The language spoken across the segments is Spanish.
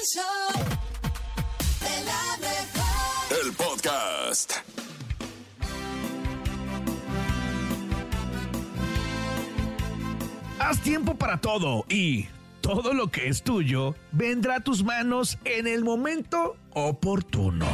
El show de la mejor. El podcast. Haz tiempo para todo y todo lo que es tuyo vendrá a tus manos en el momento oportuno.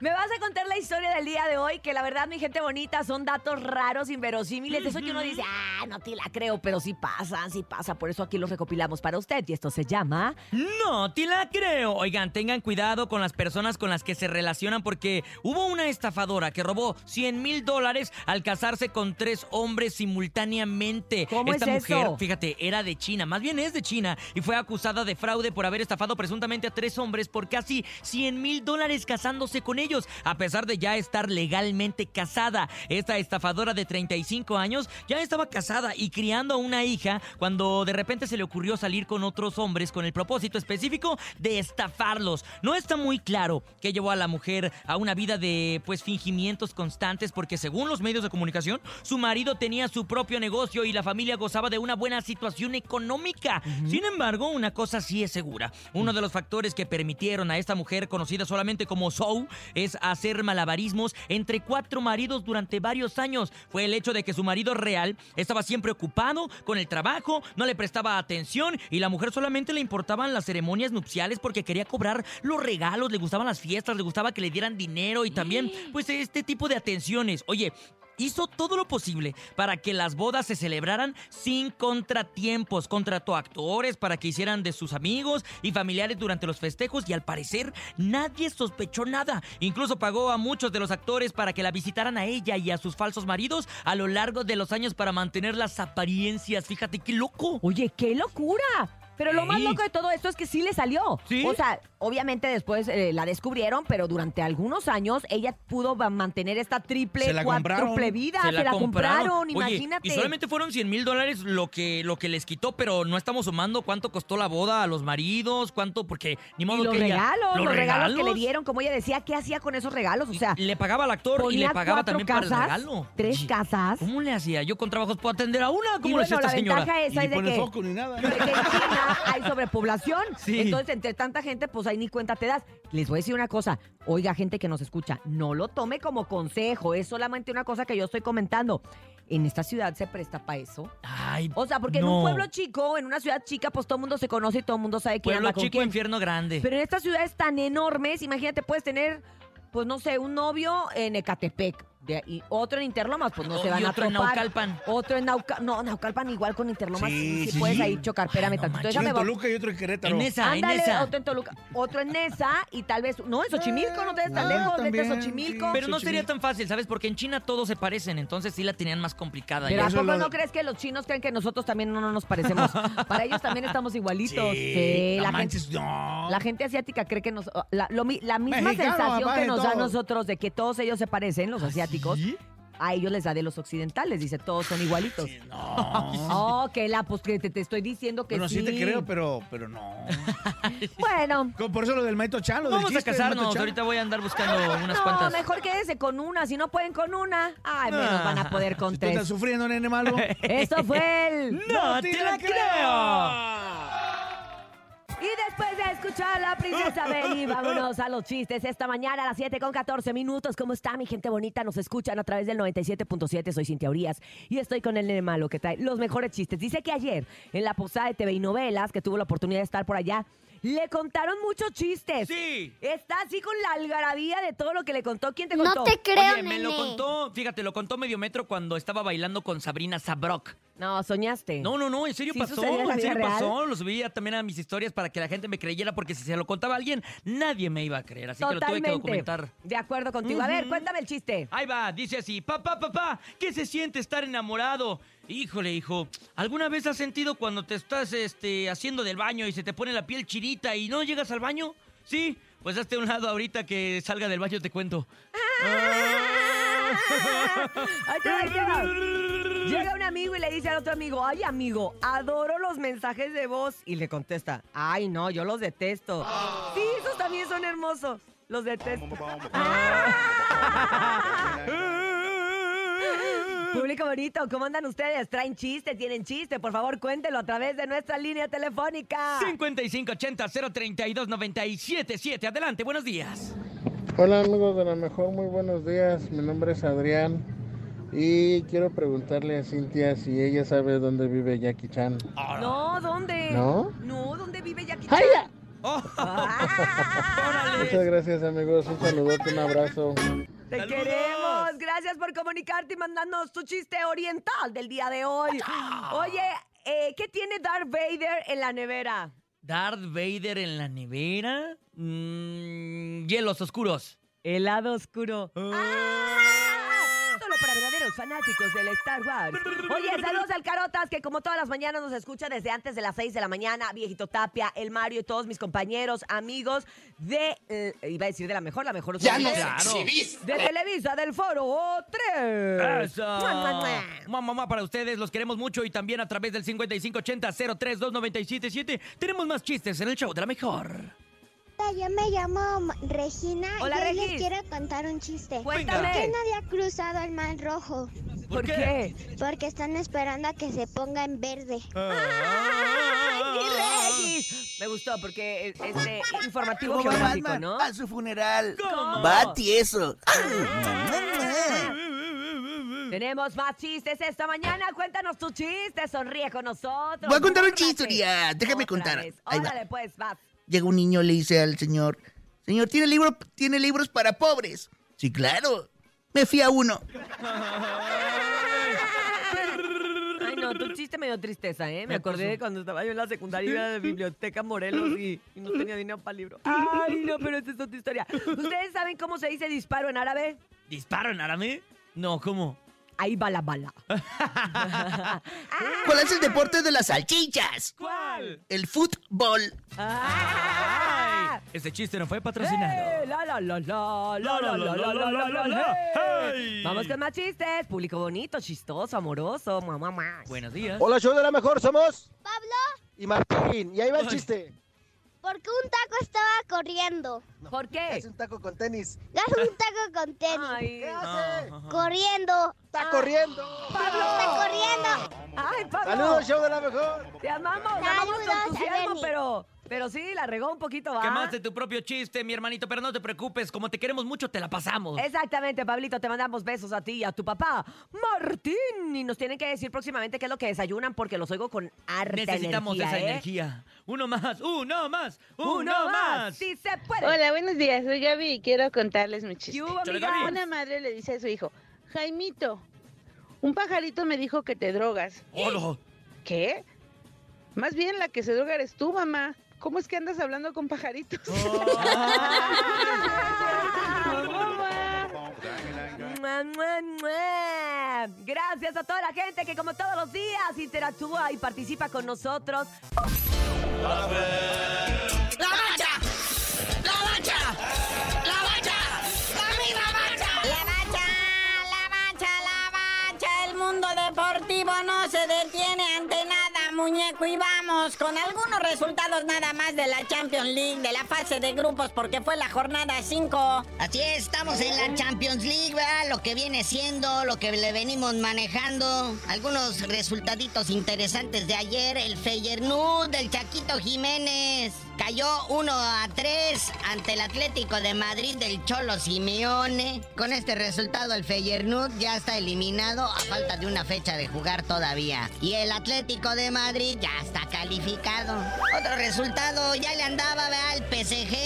Me vas a contar la historia del día de hoy, que la verdad, mi gente bonita, son datos raros, inverosímiles, eso que uno dice, ah, no te la creo, pero sí pasa, sí pasa, por eso aquí los recopilamos para usted, y esto se llama... No, te la creo. Oigan, tengan cuidado con las personas con las que se relacionan porque hubo una estafadora que robó 100 mil dólares al casarse con tres hombres simultáneamente. ¿Cómo Esta es mujer, eso? fíjate, era de China, más bien es de China, y fue acusada de fraude por haber estafado presuntamente a tres hombres por casi 100 mil dólares casándose con ellos, a pesar de ya estar legalmente casada. Esta estafadora de 35 años ya estaba casada y criando a una hija cuando de repente se le ocurrió salir con otros hombres con el propósito específico de estafarlos. No está muy claro qué llevó a la mujer a una vida de pues fingimientos constantes porque según los medios de comunicación, su marido tenía su propio negocio y la familia gozaba de una buena situación económica. Sin embargo, una cosa sí es segura. Uno de los factores que permitieron a esta mujer conocida solamente como Sou es hacer malabarismos entre cuatro maridos durante varios años. Fue el hecho de que su marido real estaba siempre ocupado con el trabajo, no le prestaba atención y la mujer solamente le importaban las ceremonias nupciales porque quería cobrar los regalos, le gustaban las fiestas, le gustaba que le dieran dinero y también pues este tipo de atenciones. Oye, hizo todo lo posible para que las bodas se celebraran sin contratiempos. Contrató actores para que hicieran de sus amigos y familiares durante los festejos y al parecer nadie sospechó nada. Incluso pagó a muchos de los actores para que la visitaran a ella y a sus falsos maridos a lo largo de los años para mantener las apariencias. Fíjate qué loco. Oye, qué locura. Pero lo más loco de todo esto es que sí le salió. ¿Sí? O sea, obviamente después eh, la descubrieron, pero durante algunos años ella pudo mantener esta triple, Se la compraron. cuádruple vida. Se la, compraron, Oye, imagínate. y solamente fueron 100 mil dólares lo que, lo que les quitó, pero no estamos sumando cuánto costó la boda a los maridos, cuánto, porque ni Y modo los que ella- regalos, los, regalos que le dieron, como ella decía, ¿qué hacía con esos regalos? O sea, le pagaba al actor y le pagaba también para el casas, regalo. tres Oye, casas. ¿Cómo le hacía? Yo con trabajos puedo atender a una. Y ¿Cómo le hacía esta la señora? ventaja Y esa ni es de que, foco ni nada. de que hay sobrepoblación. Sí. Entonces, entre tanta gente, pues ahí ni cuenta te das. Les voy a decir una cosa. Oiga, gente que nos escucha, no lo tome como consejo. Es solamente una cosa que yo estoy comentando. En esta ciudad se presta para eso. Ay, O sea, porque en un pueblo chico, en una ciudad chica, pues todo el mundo se conoce y todo el mundo sabe quién Pueblo anda con chico, quién. infierno grande. Pero en estas ciudades tan enormes, imagínate, puedes tener, pues no sé, un novio en Ecatepec. De- y otro en Interlomas, pues no Oh, se van y a otro en topar. Naucalpan. Otro en Naucalpan. No, Naucalpan igual con Interlomas. Sí, Sí, puedes sí. ahí chocar. Espérame. Uno Déjame en Toluca y otro en Querétaro. En esa, Ándale, en esa. otro en Toluca, otro en Nesa y tal vez, no, en Xochimilco, no te des tan Ah, lejos, vete a Xochimilco. sí. Pero no sería tan fácil, ¿sabes? Porque en China todos se parecen, entonces sí la tenían más complicada. Pero ya. ¿a poco lo- no crees que los chinos creen que nosotros también no, no nos parecemos? Para ellos también estamos igualitos. Sí, no la, gente, manches, no. la gente asiática cree que nos... La, lo mi- la misma Mexicano, sensación que nos da a nosotros de que todos ellos se parecen, los asiáticos, ¿Sí? a ellos les da de los occidentales. Dice, todos son igualitos. No. Oh, que la, pues que te, te estoy diciendo que Bueno, sí. sí te creo, pero, pero no. Bueno. Por eso lo del Maito Chan, lo del Vamos a chiste del Maito casarnos, ahorita voy a andar buscando unas no, cuantas. mejor quédese con una. Si no pueden con una, ay, menos van a poder con Si tú estás tres. sufriendo, nene malo. Esto fue el... ¡No te la creo! Y después de escuchar a la princesa Belly, vámonos a los chistes. Esta mañana a las 7 con 14 minutos. ¿Cómo está mi gente bonita? Nos escuchan a través del 97.7. Soy Cintia Urias y estoy con el nene malo que trae los mejores chistes. Dice que ayer en la posada de TV y novelas, que tuvo la oportunidad de estar por allá, Le contaron muchos chistes. Sí. Está así con la algarabía de todo lo que le contó. ¿Quién te No contó? te creo, Oye, me lo contó, fíjate, lo contó medio metro cuando estaba bailando con Sabrina Sabrok. No, soñaste. No, no, no, en serio ¿Sí pasó, sucedió en la en vida serio real? pasó. Lo subía también a mis historias para que la gente me creyera, porque si se lo contaba a alguien, nadie me iba a creer. Así que lo tuve que documentar. De acuerdo contigo. A ver, Ujú. cuéntame el chiste. Ahí va, dice así, papá, papá, ¿qué se siente estar enamorado? Híjole, hijo, ¿alguna vez has sentido cuando te estás este, haciendo del baño y se te pone la piel chirita y no llegas al baño? Sí, pues hazte a un lado ahorita que salga del baño te cuento. Ahí te va, ahí te va. Llega un amigo y le dice al otro amigo, ay amigo, adoro los mensajes de voz. Y le contesta, ay no, yo los detesto. Sí, esos también son hermosos. Los detesto. Público bonito, ¿cómo andan ustedes? ¿Traen chiste? ¿Tienen chiste? Por favor, cuéntelo a través de nuestra línea telefónica. 5580-032-977. Adelante, buenos días. Hola amigos de la mejor, muy buenos días. Mi nombre es Adrián y quiero preguntarle a Cintia si ella sabe dónde vive Jackie Chan. No, ¿dónde? ¿No? No, ¿dónde vive Jackie Chan? ¡Ay! Oh, Ah, Muchas gracias amigos, un saludote, un abrazo. Te ¡Saludos! queremos. Gracias por comunicarte y mandarnos tu chiste oriental del día de hoy. Oye, eh, ¿qué tiene Darth Vader en la nevera? Darth Vader en la nevera. Mm, hielos oscuros. Helado oscuro. ¡Ah! Solo para verdaderos fanáticos del Star Wars. Oye, saludos al Carotas, que como todas las mañanas nos escucha desde antes de las 6 de la mañana. Viejito Tapia, el Mario y todos mis compañeros, amigos de. eh, iba a decir de la mejor, la mejor. Ya no Claro. De Televisa, del Foro 3. Eso. Mamá, mamá, para ustedes los queremos mucho y también a través del 5580-032977 tenemos más chistes en el show de la mejor. Hola, Yo me llamo Regina Hola, y hoy Regis. les quiero contar un chiste. ¿Por qué Cuéntame. nadie ha cruzado el mar rojo? ¿Por qué? Porque están esperando a que se ponga en verde. ¡Ay, mi Regis! Me gustó porque es este informativo ¿Cómo va geográfico, Batman? ¿no? A su funeral. ¿Cómo? Va tieso. Tenemos más chistes esta mañana. Cuéntanos tu chiste. Sonríe con nosotros. Voy a contar un chiste, Uriah. Déjame Otra contar. vez. Ahí va. Órale, pues, vas. Llega un niño, le dice al señor, señor, ¿tiene, libro, ¿tiene libros para pobres? Sí, claro. Me fui a uno. Ay, no, tu chiste me dio tristeza, ¿eh? Me acordé de cuando estaba yo en la secundaria iba a la biblioteca Morelos y, y no tenía dinero para el libro. Ay, no, pero esa es otra historia. ¿Ustedes saben cómo se dice disparo en árabe? ¿Disparo en árabe? No, ¿cómo? Ahí va la bala. ¿Cuál es el deporte de las salchichas? ¿Cuál? El fútbol. ¡Ah! Este chiste no fue patrocinado. ¡Eh! La, la, la, la, la, la, la, la, la, la, la, la. ¡Hey! Vamos con más chistes. Público bonito, chistoso, amoroso. Mamá, mamá. Buenos días. Hola, show de la mejor, somos Pablo, y Martín. Y ahí va el chiste. Porque un taco estaba corriendo. ¿Por qué? Es un taco con tenis. Gas un taco con tenis. Ay, ¿Qué hace? Corriendo. Está corriendo. Está corriendo. ay, Pablo. Saludos, show de la mejor. Te amamos, te amamos tu Saludos, entusiasmo, pero, pero sí, la regó un poquito, ¿va? Quemaste tu propio chiste, mi hermanito, pero no te preocupes, como te queremos mucho, te la pasamos. Exactamente, Pablito, te mandamos besos a ti y a tu papá, Martín. Y nos tienen que decir próximamente qué es lo que desayunan porque los oigo con harta Necesitamos energía, esa ¿eh? energía. Uno más, uno más, uno, Uno más. Sí se puede. Hola, buenos días. Soy Gaby y quiero contarles mi chiste. ¿Qué hubo. Una madre le dice a su hijo, Jaimito, un pajarito me dijo que te drogas. Hola. ¿Qué? Más bien la que se droga eres tú, mamá. ¿Cómo es que andas hablando con pajaritos? Gracias a toda la gente que como todos los días interactúa y participa con nosotros. Con algunos resultados nada más de la Champions League, de la fase de grupos, porque fue la jornada 5. Así es, estamos en la Champions League. Lo que viene siendo, lo que le venimos manejando. Algunos resultaditos interesantes de ayer. El Feyenoord del Chaquito Jiménez cayó 1 a 3 ante el Atlético de Madrid del Cholo Simeone. Con este resultado, el Feyenoord ya está eliminado a falta de una fecha de jugar todavía. Y el Atlético de Madrid ya está calificado. Otro resultado, ya le andaba al PSG.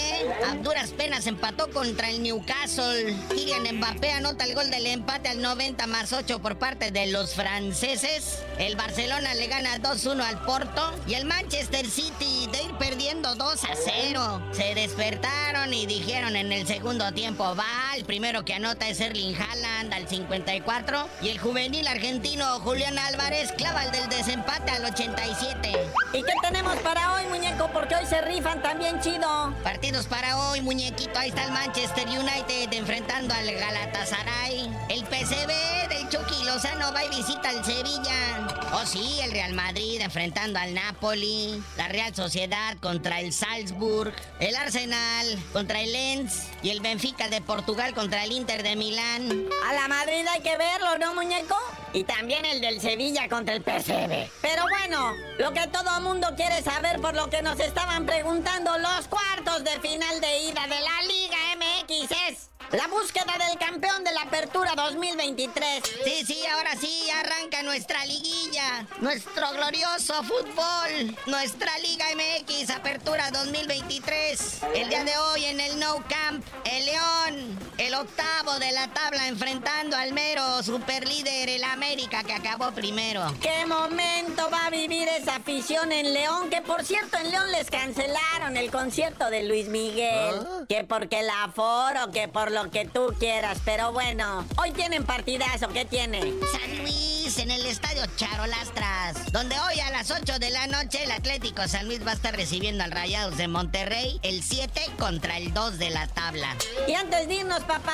A duras penas empató contra el Newcastle. Kylian Mbappé anota el gol del empate al 90 más 8 por parte de los franceses. El Barcelona le gana 2-1 al Porto. Y el Manchester City de ir perdiendo 2 a 0. Se despertaron y dijeron en el segundo tiempo, va, el primero que anota es Erling Haaland al 54. Y el juvenil argentino Julián Álvarez clava el del desempate al 87. ¿Y qué tenemos para hoy, muñeco? Porque hoy se rifan también chido. Partidos para hoy, muñequito. Ahí está el Manchester United enfrentando al Galatasaray. El PCB del Chucky Lozano va y visita al Sevilla. Oh, sí, el Real Madrid enfrentando al Napoli. La Real Sociedad contra el Salzburg. El Arsenal contra el Lens. Y el Benfica de Portugal contra el Inter de Milán. A la Madrid hay que verlo, ¿no, muñeco? Y también el del Sevilla contra el PSV. Pero bueno, lo que todo mundo quiere saber por lo que nos estaban preguntando los cuartos de final de ida de la Liga MX es la búsqueda del campeón de la Apertura 2023. Sí, sí, ahora sí arranca nuestra liguilla, nuestro glorioso fútbol, nuestra Liga MX Apertura 2023. El día de hoy en el No Camp, el León, el octavo de la tabla enfrentando al mero superlíder, el América que acabó primero. ¿Qué momento va a vivir esa afición en León? Que por cierto en León les cancelaron el concierto de Luis Miguel. Que porque el aforo, que por lo que tú quieras. Pero bueno, hoy tienen partidazo, ¿qué tiene? San Luis en el estadio Charolastras, donde hoy a las 8 de la noche el Atlético San Luis va a estar recibiendo al Rayados de Monterrey, el 7 contra el 2 de la tabla. Y antes de irnos, papá,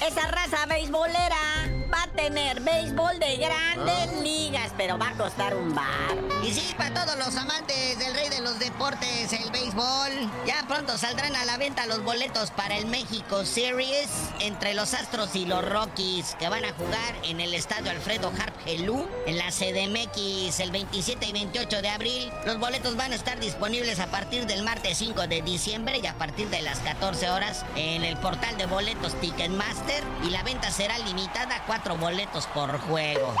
esa raza beisbolera va a tener béisbol de grandes ligas, pero va a costar un bar. Y sí, para todos los amantes del rey de los deportes, el béisbol, ya pronto saldrán a la venta los boletos para el México Series entre los Astros y los Rockies, que van a jugar en el estadio Alfredo Harp Helú, en la CDMX, el 27 y 28 de abril. Los boletos van a estar disponibles a partir del martes 5 de diciembre y a partir de las 14 horas en el portal de boletos Ticketmaster. Y la venta será limitada a cuatro boletos por juego.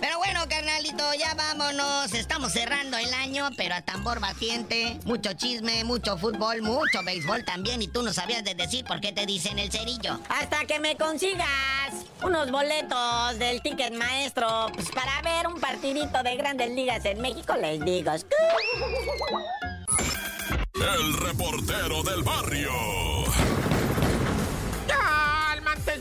Pero bueno, carnalito, ya vámonos. Estamos cerrando el año, pero a tambor batiente. Mucho chisme, mucho fútbol, mucho béisbol también. Y tú no sabías de decir por qué te dicen el cerillo. Hasta que me consigas unos boletos del ticket maestro pues, para ver un partidito de grandes ligas en México, les digo. El reportero del barrio.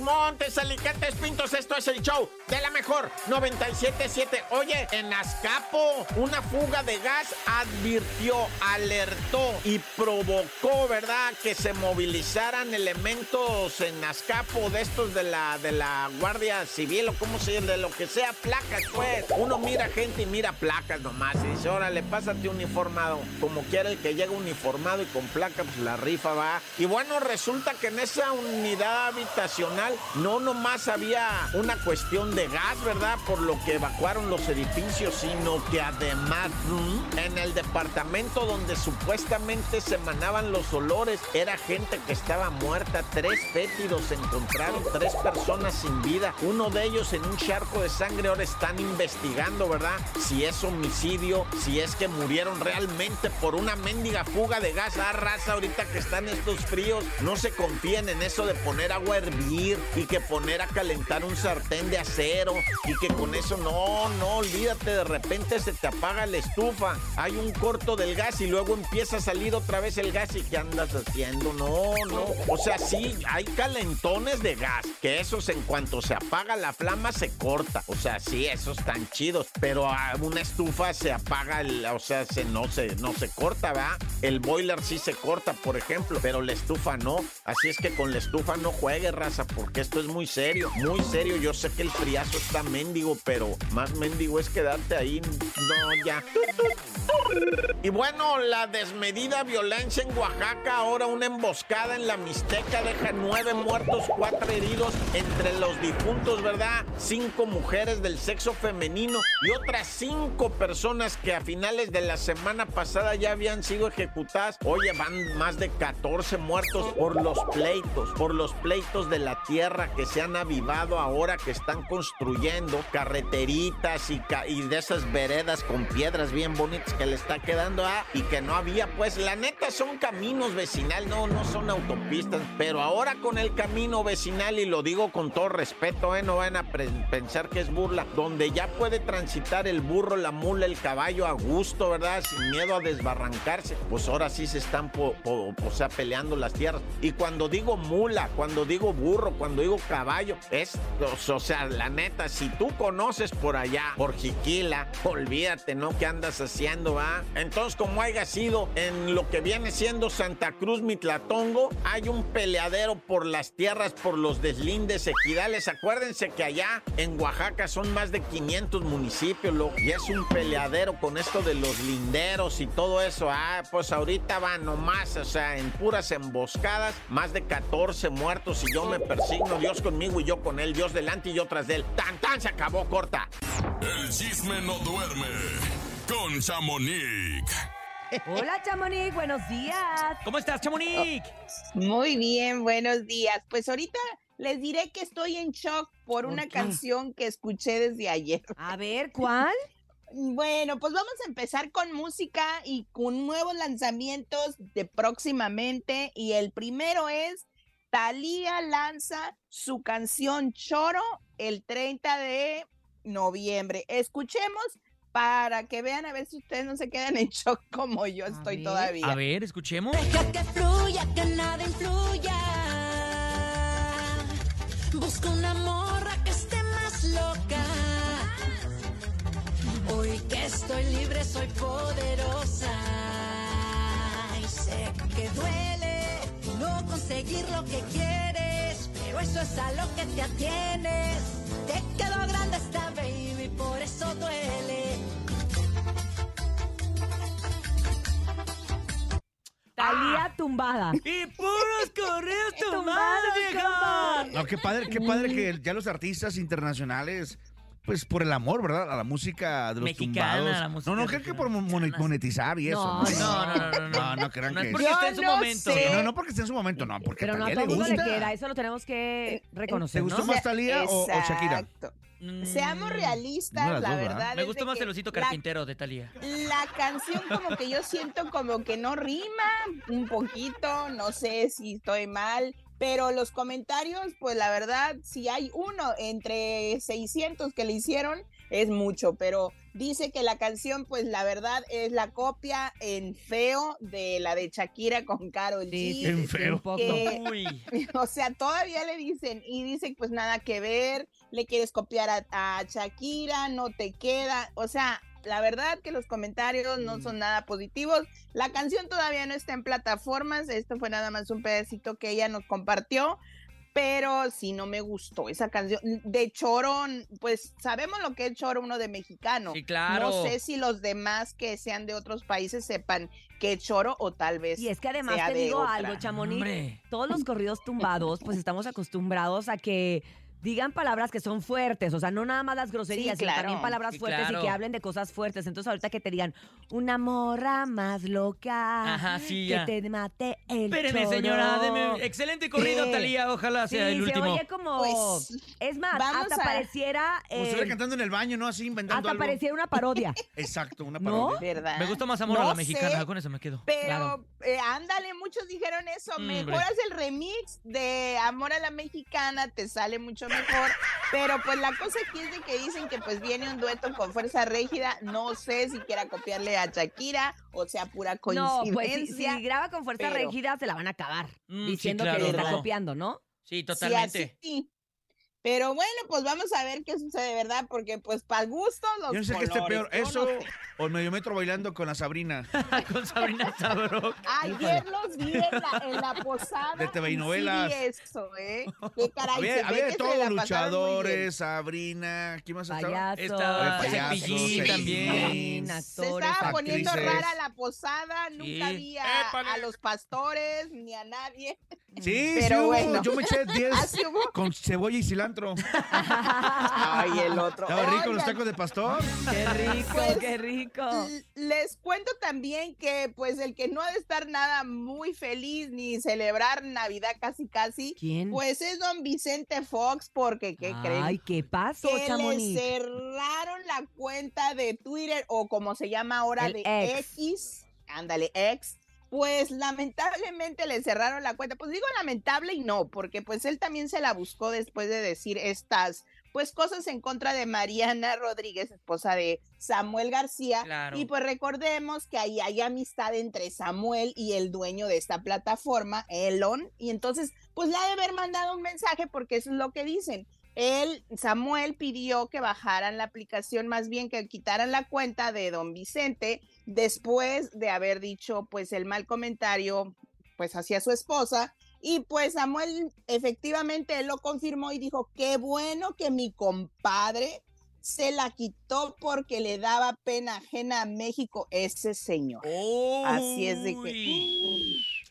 Montes, Alicantes, Pintos, esto es el show de la mejor 977. Oye, en Azcapo, una fuga de gas advirtió, alertó y provocó, ¿verdad?, que se movilizaran elementos en Azcapo de estos de la, de la Guardia Civil o como se de lo que sea, placas, pues. Uno mira gente y mira placas nomás y dice, órale, pásate uniformado. Como quiera el que llega uniformado y con placa, pues la rifa va. Y bueno, resulta que en esa unidad habitacional no nomás había una cuestión de gas, ¿verdad? Por lo que evacuaron los edificios, sino que además ¿m? en el departamento donde supuestamente se emanaban los olores, era gente que estaba muerta. Tres fétidos se encontraron, tres personas sin vida. Uno de ellos en un charco de sangre. Ahora están investigando, ¿verdad? Si es homicidio, si es que murieron realmente por una mendiga fuga de gas. Ah, raza, ahorita que están estos fríos, no se confíen en eso de poner agua a hervir y que poner a calentar un sartén de acero y que con eso no, no, olvídate, de repente se te apaga la estufa, hay un corto del gas y luego empieza a salir otra vez el gas y ¿qué andas haciendo? No, no, o sea, sí, hay calentones de gas, que esos en cuanto se apaga la flama se corta, o sea, sí, esos están chidos, pero una estufa se apaga, el, o sea, se, no, se, no se corta, ¿verdad? El boiler sí se corta, por ejemplo, pero la estufa no, así es que con la estufa no juegue, raza, esto es muy serio, muy serio. Yo sé que el friazo está mendigo, pero más mendigo es quedarte ahí. No, ya. Y bueno, la desmedida violencia en Oaxaca, ahora una emboscada en la Mixteca deja nueve muertos, cuatro heridos entre los difuntos, ¿verdad? Cinco mujeres del sexo femenino y otras cinco personas que a finales de la semana pasada ya habían sido ejecutadas. Oye, van más de 14 muertos por los pleitos, por los pleitos de la tierra tierra que se han avivado ahora que están construyendo carreteritas y, ca- y de esas veredas con piedras bien bonitas que le está quedando a y que no había. Pues la neta son caminos vecinal, no, no son autopistas. Pero ahora con el camino vecinal, y lo digo con todo respeto, ¿eh? no van a pensar que es burla, donde ya puede transitar el burro, la mula, el caballo a gusto, ¿verdad? Sin miedo a desbarrancarse. Pues ahora sí se están, o sea, peleando las tierras. Y cuando digo mula, cuando digo burro, cuando digo caballo, es, o sea, la neta, si tú conoces por allá, por Jiquila, olvídate, ¿no? ¿Qué andas haciendo, va? Entonces, como haya sido en lo que viene siendo Santa Cruz Mitlatongo, hay un peleadero por las tierras, por los deslindes ejidales. Acuérdense que allá en Oaxaca son más de 500 municipios, lo, y es un peleadero con esto de los linderos y todo eso. Ah, pues ahorita va nomás, o sea, en puras emboscadas, más de 14 muertos y yo me persigno, Dios conmigo y yo con él, Dios delante y yo tras de él. ¡Tan, tan! Se acabó, corta. El chisme no duerme con Chamonix. Hola, Chamonix, buenos días. ¿Cómo estás, Chamonix? Muy bien, buenos días. Pues ahorita les diré que estoy en shock por una qué? canción que escuché desde ayer. A ver, ¿cuál? Bueno, pues vamos a empezar con música y con nuevos lanzamientos de próximamente. Y el primero es Thalía lanza su canción Choro el 30 de noviembre. Escuchemos para que vean a ver si ustedes no se quedan en shock como yo estoy ver. todavía. A ver, escuchemos. Deja que fluya, que nada influya. Busco una morra que esté más loca. Hoy que estoy libre, soy poderosa. Y sé que duele no conseguir lo que quieres. Pero eso es a lo que te atienes. Te quedó grande esta baby, por eso duele. Talía tumbada. ¡Y puros correos Tumbados, tumbados, vieja! No, qué padre, qué padre que ya los artistas internacionales, pues por el amor, ¿verdad? A la música de los Mexicana, tumbados. la música no, no, creo que por mon- monetizar y eso. No, No, no, no, no. No, no crean No es que... porque esté en su momento. sé. No, no porque esté en su momento, no, porque Pero no a todo le mundo le gusta. queda, eso lo tenemos que reconocer, ¿Te gustó ¿no? más Talía o, o Shakira? Exacto. Mm, Seamos realistas, Una de las la dos, ¿verdad? verdad. Me es gustó de más que el osito la- carpintero de Talía. La canción como que yo siento como que no rima un poquito, no sé si estoy mal, pero los comentarios, pues la verdad, si hay uno entre 600 que le hicieron, es mucho, pero dice que la canción, pues la verdad es la copia en feo de la de Shakira con Karol G. Sí, En feo. Que- Uy. o sea, todavía le dicen, y dicen, pues nada que ver, le quieres copiar a, a Shakira, no te queda, o sea, la verdad que los comentarios no son nada positivos. La canción todavía no está en plataformas, esto fue nada más un pedacito que ella nos compartió, pero sí no me gustó esa canción. De Choro, pues sabemos lo que es Choro, uno de mexicano. Sí, claro. No sé si los demás que sean de otros países sepan que es Choro o tal vez. Y es que además sea te digo otra. algo, Chamonix. Todos los corridos tumbados, pues estamos acostumbrados a que digan palabras que son fuertes, o sea, no nada más las groserías, Sí, sino también palabras Sí, fuertes y que hablen de cosas fuertes. Entonces ahorita que te digan una morra más loca, Ajá, sí, que ya. te mate el Espéreme, choro. señora. deme- Excelente corrido. Talía. Ojalá Sí, sea el se último. oye como... Pues, es más, hasta a- pareciera... Eh, cantando en el baño, ¿no? Así inventando hasta algo. pareciera una parodia. Exacto, una ¿No? parodia. ¿verdad? Me gustó más amor a No la mexicana. sé, Con eso me quedo. Pero, Claro. eh, ándale, muchos dijeron eso. Mm, Mejor hombre. haz el remix de Amor a la Mexicana, te sale mucho mejor. Pero pues la cosa aquí es de que dicen que pues viene un dueto con Fuerza Régida. No sé si quiera copiarle a Shakira o sea pura No, pues si, coincidencia. si graba con fuerza pero- rígida, se la van a acabar. Mm, sí, diciendo claro, que le está no. copiando, ¿no? Sí, Sí, totalmente. así. Pero bueno, pues vamos a ver qué sucede, ¿verdad? Porque pues para gusto los Yo no sé qué esté colores, peor, eso o el medio metro bailando con la Sabrina. Con Sabrina Sabro. Ayer los vi en la, en la posada. De TV y novelas. Sí eso, ¿eh? Qué caray, Había, se ve había de que se todo, la pasaron muy bien. luchadores, Sabrina, ¿quién más estaba? Payaso. Estaba Payaso, Cepillín también. Cepillín, Se actores, estaba poniendo actrices. rara la posada, nunca Sí. vi a los pastores ni a nadie. Sí, Pero sí hubo. bueno. Yo me eché 10 ¿Ah, sí hubo? con cebolla y cilantro. Ay, el otro. Estaba rico los tacos de pastor. Qué rico, Pues, qué rico. Les cuento también que pues el que no ha de estar nada muy feliz ni celebrar Navidad casi casi, ¿Quién? pues es don Vicente Fox porque ¿qué creen? Ay, ¿qué pasó, que le cerraron la cuenta de Twitter o como se llama ahora El de X. X, ándale, X. Pues lamentablemente le cerraron la cuenta. Pues digo lamentable y no, porque pues él también se la buscó después de decir estas pues cosas en contra de Mariana Rodríguez, esposa de Samuel García. Claro. Y pues recordemos que ahí hay amistad entre Samuel y el dueño de esta plataforma, Elon. Y entonces, pues le ha de haber mandado un mensaje porque eso es lo que dicen. Él, Samuel pidió que bajaran la aplicación, más bien que quitaran la cuenta de don Vicente después de haber dicho pues el mal comentario pues hacia su esposa y pues Samuel efectivamente él lo confirmó y dijo, qué bueno que mi compadre se la quitó porque le daba pena ajena a México ese señor. Así es de que...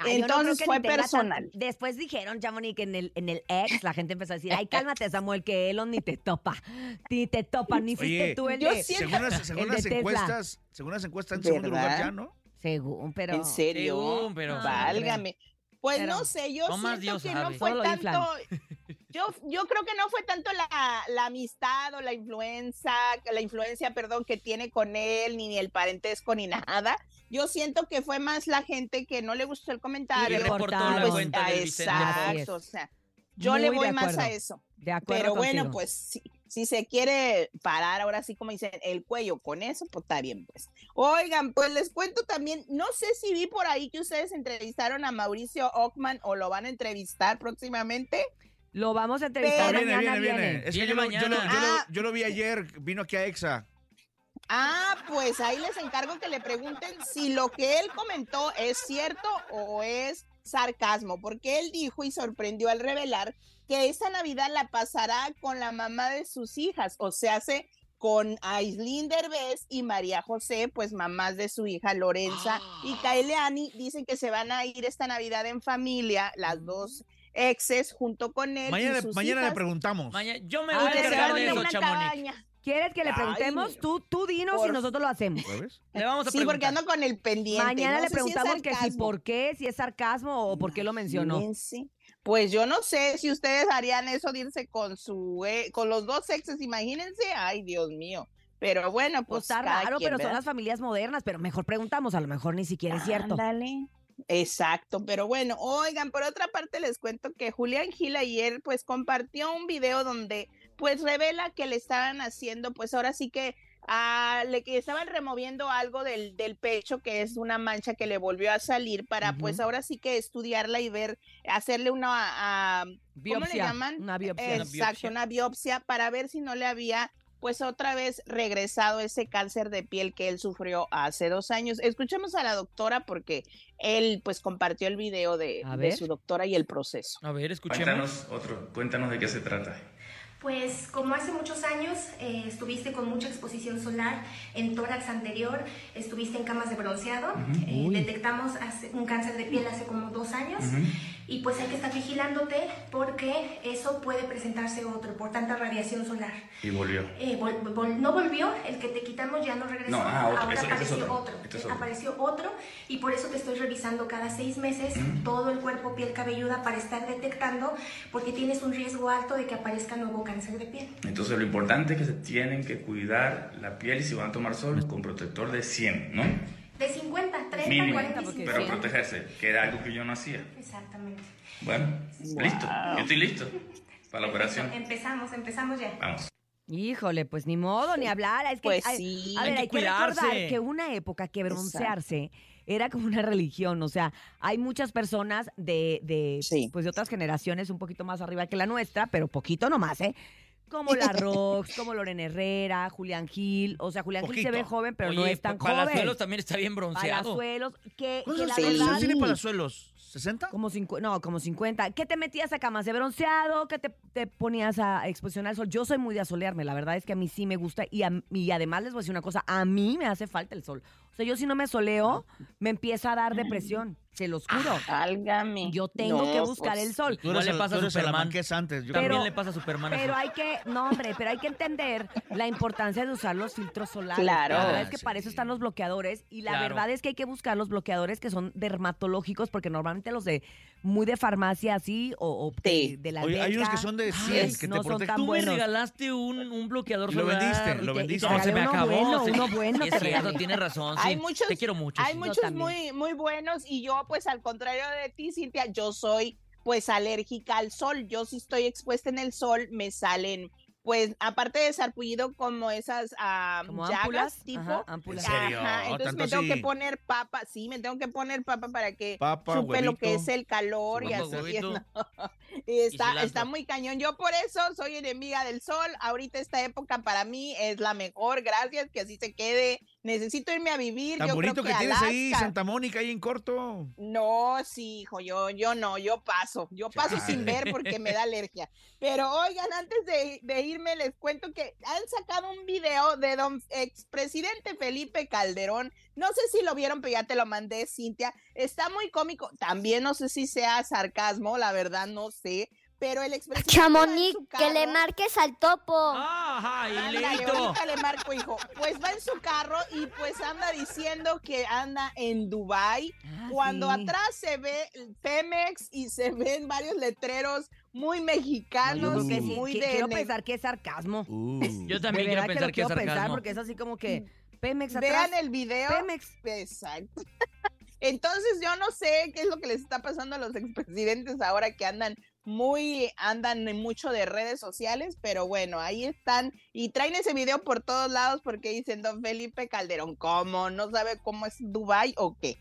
Ay, yo no creo Entonces fue tan- personal. Después dijeron, Chamonix, que en el, en el ex la gente empezó a decir, ay, cálmate, Samuel, que Elon ni te topa. Ni te topa, ni fuiste Oye, tú el Yo de, según las, según el de las Tesla. encuestas, según las encuestas en segundo lugar ya, ¿no? Según, pero... ¿En serio? Según, pero- Válgame. Pues Pero no sé, yo siento Dios que sabe. no fue tanto. Yo, yo creo que no fue tanto la, la amistad o la influencia, la influencia, perdón, que tiene con él, ni el parentesco, ni nada. Yo siento que fue más la gente que no le gustó el comentario. Y reportó la Pues, cuenta ah, es. Exacto, o sea, yo Muy le de voy más a eso. De acuerdo Pero bueno, pues si, si se quiere parar ahora sí, como dicen, el cuello con eso, pues está bien, pues. Oigan, pues les cuento también, no sé si vi por ahí que ustedes entrevistaron a Mauricio Ockman o lo van a entrevistar próximamente. Lo vamos a entrevistar Pero- mañana, viene, viene, viene. Es que Viene yo lo, yo, lo, mañana. yo lo- Ah. yo lo vi ayer, vino aquí a Exa. Ah, pues ahí les encargo que le pregunten si lo que él comentó es cierto o es sarcasmo, porque él dijo y sorprendió al revelar que esta Navidad la pasará con la mamá de sus hijas, o sea, hace con Aislinn Derbez y María José, pues mamás de su hija Lorenza y Kaeleani, dicen que se van a ir esta Navidad en familia, las dos exes junto con él. y Mañana, le- sus mañana le hijas. preguntamos. Maña- yo me voy a encargar de eso, Chamonix. ¿Quieres que le Ay, preguntemos? mío. Tú, tú dinos y Por- nosotros lo hacemos. ¿Sabes? Le vamos a Sí, porque ando con el pendiente. Mañana no le si preguntamos que si sarcasmo. por qué, si es sarcasmo o por qué lo mencionó. Pues yo no sé si ustedes harían eso de irse con su eh, con los dos exes, imagínense. Ay, Dios mío. Pero bueno, Pues pues está cada raro, quien, pero son las familias modernas, pero mejor preguntamos, a lo mejor ni siquiera es cierto. Ándale. Exacto, pero bueno, oigan, por otra parte les cuento que Julián Gil ayer pues compartió un video donde pues revela que le estaban haciendo pues ahora sí que ah, le que estaban removiendo algo del, del pecho que es una mancha que le volvió a salir para pues ahora sí que estudiarla y ver, hacerle una, ah, ¿cómo le Biopsia, llaman? una biopsia. Una Exacto, biopsia. una biopsia para ver si no le había pues otra vez regresado ese cáncer de piel que él sufrió hace dos años. Escuchemos a la doctora porque él pues compartió el video de, su doctora y el proceso. A ver, escuchemos. Cuéntanos otro, cuéntanos de qué se trata. Pues como hace muchos años eh, estuviste con mucha exposición solar en tórax anterior, estuviste en camas de bronceado, eh, detectamos hace- un cáncer de piel hace como dos años y pues hay que estar vigilándote porque eso puede presentarse otro por tanta radiación solar. Y volvió. Eh, vol- vol- no volvió, el que te quitamos ya no regresó, No, ah, otro, ahora es apareció otro, otro, es otro. apareció otro y por eso te estoy revisando cada seis meses todo el cuerpo, piel cabelluda para estar detectando porque tienes un riesgo alto de que aparezca nuevo cáncer de piel. Entonces lo importante es que se tienen que cuidar la piel y si van a tomar sol con protector de 100, ¿no? De 50, 30, Mínimo. 40, Pero protegerse, que era algo que yo no hacía. Exactamente. Bueno, listo. Yo estoy listo para la operación. Empezamos, empezamos ya. Vamos. Híjole, pues ni modo, ni hablar. Es que, Pues hay- sí. A ver, Hay que hay que recordar cuidarse. que una época que broncearse era como una religión. O sea, hay muchas personas de, de, pues, de otras generaciones un poquito más arriba que la nuestra, pero poquito nomás, ¿eh? Como la Rox, como Lorena Herrera, Julián Gil. O sea, Julián Gil se ve joven, pero no es tan Pa- Palazuelos joven. también está bien bronceado. Palazuelos, que, que ¿Cuántos la verdad... tiene Palazuelos? ¿60? Como no, como 50. ¿Qué te metías a camas de bronceado? ¿Qué te, te ponías a exposición al sol? Yo soy muy de asolearme, la verdad es que a mí sí me gusta y, a- y además les voy a decir una cosa, a mí me hace falta el sol. O sea, yo si no me soleo, me empieza a dar depresión, se los juro. Álgame. Yo tengo No, que buscar pues, el sol. Tú eres Igual le el- pasa tú a eres el Superman. Amanqués antes. yo También le pasa a Superman. eso. Pero hay que, no hombre, pero hay que entender la importancia de usar los filtros solares. Claro. La verdad es que Sí. para eso están los bloqueadores y la Claro. verdad es que hay que buscar los bloqueadores que son dermatológicos porque normalmente los de muy de farmacia así o, o de, Sí. de la Oye, hay unos alberca, que son de ay, 100 que no te son protegen. tan Tú me buenos. regalaste un, un bloqueador Y lo solar. vendiste, y lo te- y vendiste. te- No, se me uno acabó. bueno, sí. uno bueno Es te cierto, regalé. tienes razón. Hay sí. muchos, Te quiero mucho. hay sí. muchos también. muy, muy buenos y yo, pues al contrario de ti, Cintia, yo soy pues alérgica al sol. Yo si estoy expuesta en el sol, me salen, pues aparte de sarpullido, como esas ah, Como llagas tipo. ajá. ¿En serio? Ajá, entonces ¿Tanto me tengo que así? poner papa, sí, me tengo que poner papa para que Papa, supe lo que huevito. es el calor y así. huevito. ¿no? Y está, cilantro. está muy cañón. Yo por eso soy enemiga del sol. Ahorita esta época para mí es la mejor. Gracias, que así se quede. Necesito irme a vivir. Tan yo bonito creo que, que, tienes ahí. Santa Mónica, ahí en corto. No, sí, hijo, yo, yo no, yo paso, yo paso sin ver porque me da alergia. Pero oigan, antes de, de irme les cuento que han sacado un video de don expresidente Felipe Calderón. No sé si lo vieron, pero ya te lo mandé, Cintia. Está muy cómico. También no sé si sea sarcasmo, la verdad no sé. Pero el expresidente. Chamonix, que le marques al topo. Ajá, y Ándale, ahorita le marco, hijo. Pues va en su carro y pues anda diciendo que anda en Dubai. Ah, Cuando sí. atrás se ve el Pemex y se ven varios letreros muy No, mexicanos, que y sí. muy que- de Quiero pensar que es sarcasmo. Uh. Yo también quiero pensar lo que es quiero pensar sarcasmo. porque es así como que Pemex atrás. Vean el video. Pemex. Exacto. Entonces yo no sé qué es lo que les está pasando a los expresidentes ahora que andan muy, andan en mucho de redes sociales, pero bueno, ahí están y traen ese video por todos lados porque dicen don Felipe Calderón, ¿cómo? ¿No sabe cómo es Dubai o qué?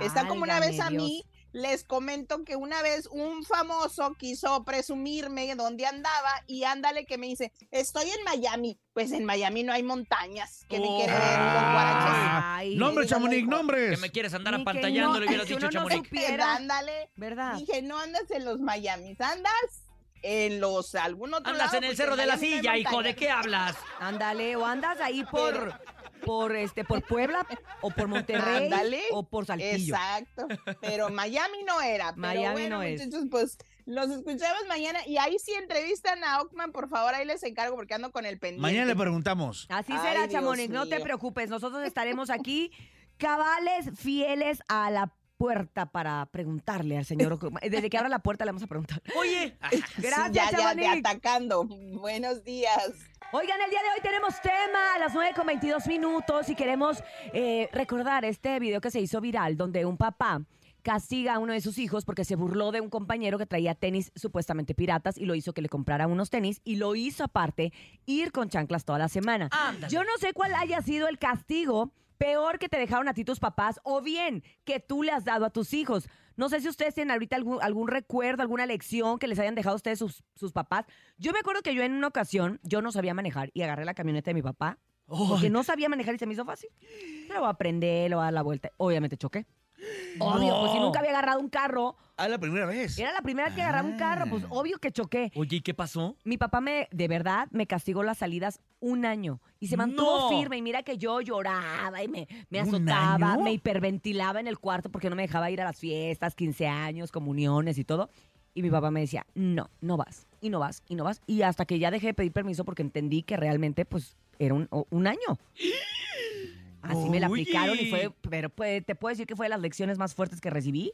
Está como una vez a Dios. mí, les comento que una vez un famoso quiso presumirme dónde andaba y ándale que me dice, estoy en Miami. Pues en Miami no hay montañas. Que me Oh. quiere ver los guaraches. Ay, Nombres, Dígame, Chamonix, hijo. Que nombres. me quieres andar Ni apantallando, no- le hubieras dicho no Chamonix. Ándale. ¿Verdad? Dije, no andas en los Miamis, andas en los algún otro Andas lado, en el cerro de la silla, hijo, ¿de qué hablas? Ándale, o andas ahí por, por este, por Puebla, o por Monterrey, Ándale. o por Saltillo. Exacto. Pero Miami no era. Pero Miami bueno, no es. muchachos, pues los escuchamos mañana. Y ahí sí entrevistan a Ockman, por favor, ahí les encargo porque ando con el pendiente. Mañana le preguntamos. Así Ay, será, Dios Chamonix, no te preocupes. Nosotros estaremos aquí, cabales, fieles a la puerta para preguntarle al señor. Desde que abra la puerta le vamos a preguntar. Oye, Gracias, ya, ya, de atacando. Buenos días. Oigan, el día de hoy tenemos tema a las 9 con 22 minutos y queremos eh, recordar este video que se hizo viral donde un papá castiga a uno de sus hijos porque se burló de un compañero que traía tenis supuestamente piratas y lo hizo que le comprara unos tenis y lo hizo aparte ir con chanclas toda la semana. Ándale. Yo no sé cuál haya sido el castigo peor que te dejaron a ti tus papás o bien que tú le has dado a tus hijos. No sé si ustedes tienen ahorita algún, algún recuerdo, alguna lección que les hayan dejado a ustedes sus, sus papás. Yo me acuerdo que yo en una ocasión, yo no sabía manejar y agarré la camioneta de mi papá porque no sabía manejar y se me hizo fácil. Pero voy a aprender, lo voy a dar la vuelta. Obviamente choqué. Obvio, pues si nunca había agarrado un carro, Ah, la primera vez. era la primera vez que agarraba un carro, pues obvio que choqué. oye, ¿y qué pasó? Mi papá me, de verdad, me castigó las salidas un año y se mantuvo No. firme. Y mira que yo lloraba y me, me ¿Un azotaba, año? me hiperventilaba en el cuarto porque no me dejaba ir a las fiestas, 15 años, comuniones y todo. Y mi papá me decía, no, no vas, y no vas, y no vas. Y hasta que ya dejé de pedir permiso porque entendí que realmente, pues, era un, o- un año. Así me la aplicaron y fue, pero pues, te puedo decir que fue de las lecciones más fuertes que recibí.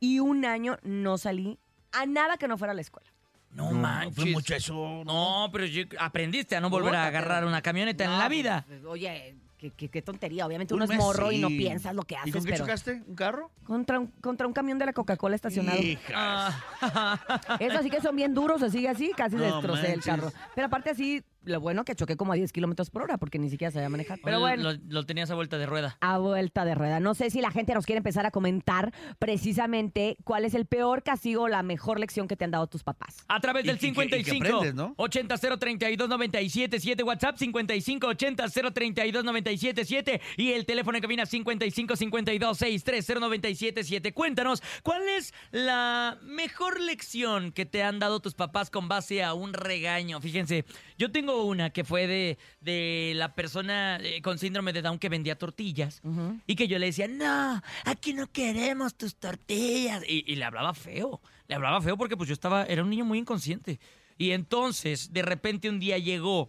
Y un año no salí a nada que no fuera a la escuela. No, No, manches. fue mucho eso. No, pero yo- aprendiste a no volver a Puta, agarrar pero- una camioneta en No, la vida. pues, oye, qué, qué- qué tontería. Obviamente Un uno es morro y no sí. piensas lo que ¿Y haces, con qué pero chocaste? ¿Un carro? contra un, contra un camión de la Coca-Cola estacionado. Hijas. Ah, Eso así que son bien duros, así así, casi No destrocé el manches. carro. Pero aparte así, lo bueno que choqué como a 10 kilómetros por hora porque ni siquiera sabía manejar. Pero Lo- bueno. Lo, lo tenías a vuelta de rueda. A vuelta de rueda. No sé si la gente nos quiere empezar a comentar precisamente cuál es el peor castigo o la mejor lección que te han dado tus papás. A través Y del que- y que- y que 55 aprendes, ¿no? 80 032 977 WhatsApp 55 80 032 977 y el teléfono en cabina 55 52 63 0977. Cuéntanos, ¿cuál es la mejor lección que te han dado tus papás con base a un regaño? Fíjense, yo tengo una que fue de, de la persona eh, con síndrome de Down que vendía tortillas y que yo le decía, no, aquí no queremos tus tortillas. Y, y le hablaba feo, le hablaba feo porque pues yo estaba, era un niño muy inconsciente. Y entonces, de repente un día llegó,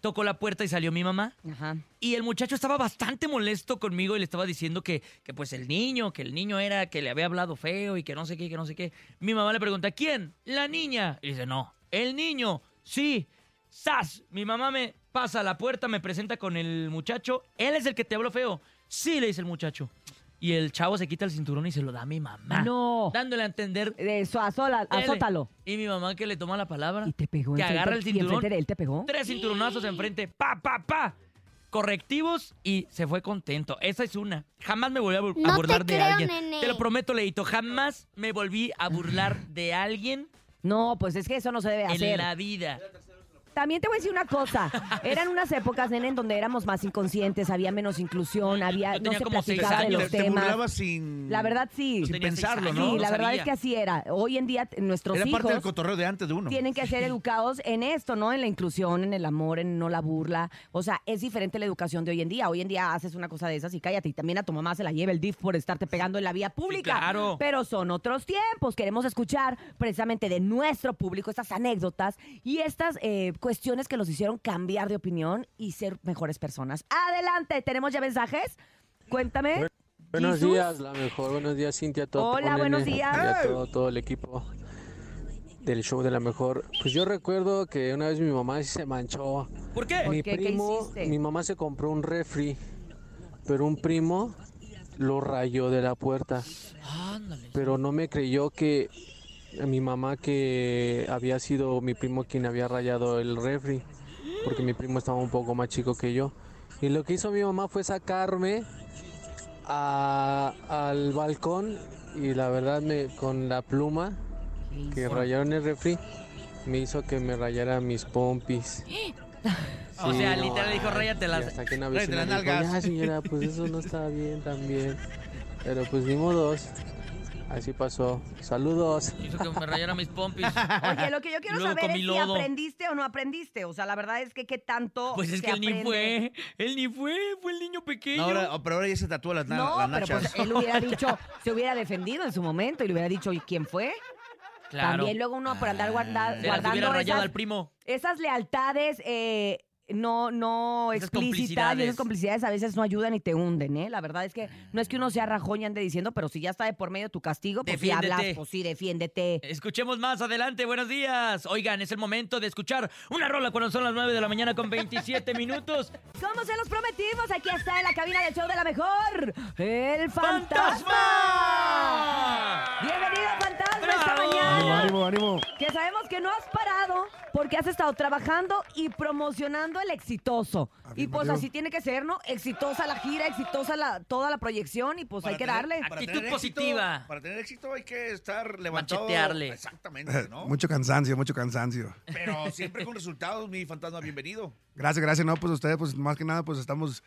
tocó la puerta y salió mi mamá. Ajá. Y el muchacho estaba bastante molesto conmigo y le estaba diciendo que, que pues el niño, que el niño era, que le había hablado feo y que no sé qué, que no sé qué. Mi mamá le pregunta, ¿quién? La niña. Y dice, no, el niño, sí. ¡Sas! Mi mamá me pasa a la puerta, me presenta con el muchacho. Él es el que te habló feo. Sí, le dice el muchacho. Y el chavo se quita el cinturón y se lo da a mi mamá. No. Dándole a entender. Eso, azola- Dele. azótalo. Y mi mamá que le toma la palabra. Y te pegó. Que enfrente- agarra el y cinturón. enfrente de él te pegó. Tres cinturonazos enfrente. Pa, pa, pa. Correctivos y se fue contento. Esa es una. Jamás me volví a, bur- a No te burlar de creo, alguien. nene. Te lo prometo, Leito. Jamás me volví a burlar de alguien No, pues es que eso no se debe en hacer. la vida. También te voy a decir una cosa. Eran unas épocas, nene, en donde éramos más inconscientes, había menos inclusión, había Yo no tenía se como seis platicaba de años. los Te, te temas. burlabas sin, La verdad sí. sin tenía seis pensarlo, años. ¿no? Sí, la verdad es que así era. Hoy en día t- nuestros Era hijos parte del cotorreo de antes de uno. tienen que ser educados en esto, ¿no? En la inclusión, en el amor, en no la burla. O sea, es diferente la educación de hoy en día. Hoy en día haces una cosa de esas y cállate. Y también a tu mamá se la lleva el DIF por estarte pegando en la vía pública. claro. Pero son otros tiempos. Queremos escuchar precisamente de nuestro público estas anécdotas y estas eh, cuestiones que los hicieron cambiar de opinión y ser mejores personas. Adelante, ¿tenemos ya mensajes? Cuéntame. Buenos Jesús. días, la mejor. Buenos días, Cintia. Todo Hola, Nene, buenos días. Y a todo, todo el equipo del show de la mejor. Pues yo recuerdo que una vez mi mamá sí se manchó. ¿Por qué? Mi qué? ¿Qué primo, hiciste? mi mamá se compró un refri, pero un primo lo rayó de la puerta. Ándale. Pero no me creyó que mi mamá que había sido mi primo quien había rayado el refri, porque mi primo estaba un poco más chico que yo. Y lo que hizo mi mamá fue sacarme a- al balcón y la verdad me con la pluma que rayaron el refri me hizo que me rayara mis pompis. O sea, no, literal dijo, ráyate las... hasta que una dijo, nalgas". ya señora, pues eso no está bien también. Pero pues ni modos. Así pasó. Saludos. Hizo que me rayara mis pompis. Oye, lo que yo quiero saber es si lodo. aprendiste o no aprendiste. O sea, la verdad es que qué tanto. Pues es se que él ni fue. Él ni fue. Fue el niño pequeño. No, ahora, pero ahora ya se tatúa las, No, las pero nachas. pues él hubiera dicho, se hubiera defendido en su momento y le hubiera dicho, ¿y quién fue? Claro. También luego uno por andar guarda- Se las hubiera guardando rayado esas, al primo. esas lealtades eh, no, no Esas explícitas y complicidades. esas complicidades a veces no ayudan y te hunden, ¿eh? La verdad es que no es que uno sea rajón y ande diciendo, pero si ya está de por medio tu castigo, pues si Defiéndete. hablas, pues sí, defiéndete. Escuchemos más adelante. Buenos días. Oigan, es el momento de escuchar una rola cuando son las 9 de la mañana con 27 minutos. Como se los prometimos, aquí está en la cabina del show de la mejor, el fantasma. Bienvenido, fantasma, esta mañana. Ánimo, ánimo. Que sabemos que no has parado porque has estado trabajando y promocionando el exitoso. Y pues así tiene que ser, ¿no? Exitosa la gira, exitosa la, toda la proyección y pues hay que tener- darle. para Actitud tener éxito- positiva. para tener éxito hay que estar levantado. Machetearle. Exactamente, ¿no? Mucho cansancio, mucho cansancio. Pero siempre con resultados, mi fantasma, bienvenido. Gracias, gracias. No, pues ustedes, pues más que nada, pues estamos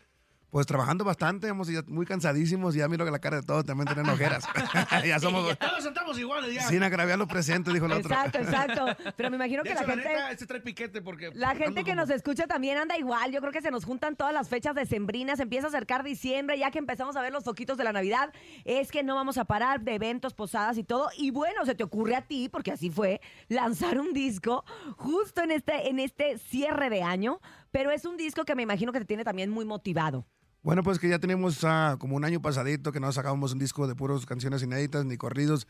pues trabajando bastante, hemos ya muy cansadísimos. Ya miro que la cara de todos también tienen ojeras. ya somos Todos estamos iguales ya. sin agraviar los presentes, dijo el otro. Exacto, exacto. Pero me imagino que la la gente... neta, este trae piquete porque... La gente que como- nos escucha también anda igual. Yo creo que se nos juntan todas las fechas decembrinas. Empieza a acercar diciembre, ya que empezamos a ver los foquitos de la Navidad. Es que no vamos a parar de eventos, posadas y todo. Y bueno, se te ocurre a ti, porque así fue, lanzar un disco justo en este, en este cierre de año. Pero es un disco que me imagino que te tiene también muy motivado. Bueno, pues que ya tenemos ah, como un año pasadito que no sacábamos un disco de puros canciones inéditas ni corridos.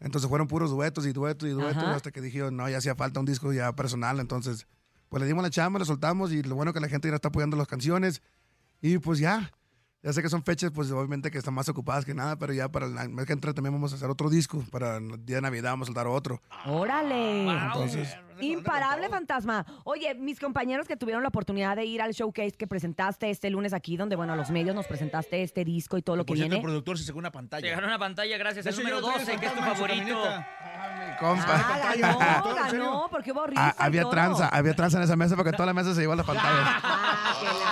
Entonces fueron puros duetos y duetos y duetos Ajá. hasta que dije, no, ya hacía falta un disco ya personal. Entonces, pues le dimos la chamba, lo soltamos y lo bueno que la gente ya está apoyando las canciones. Y pues ya, Ya sé que son fechas, pues obviamente que están más ocupadas que nada, pero ya para el mes que entra también vamos a hacer otro disco. Para el día de Navidad vamos a soltar otro. ¡Órale! Entonces, Imparable fantasma. Oye, mis compañeros que tuvieron la oportunidad de ir al showcase que presentaste este lunes aquí, donde, bueno, a los medios nos presentaste este disco y todo lo que Por cierto, el viene. productor se sacó una pantalla. Ganó una pantalla gracias hecho, número yo lo traigo 12, que es tu fantasma en su favorito. camioneta. compa. Ah, ganó, ganó, porque hubo risa Ah, y había todo. tranza, había tranza en esa mesa porque toda la mesa se llevó las pantallas.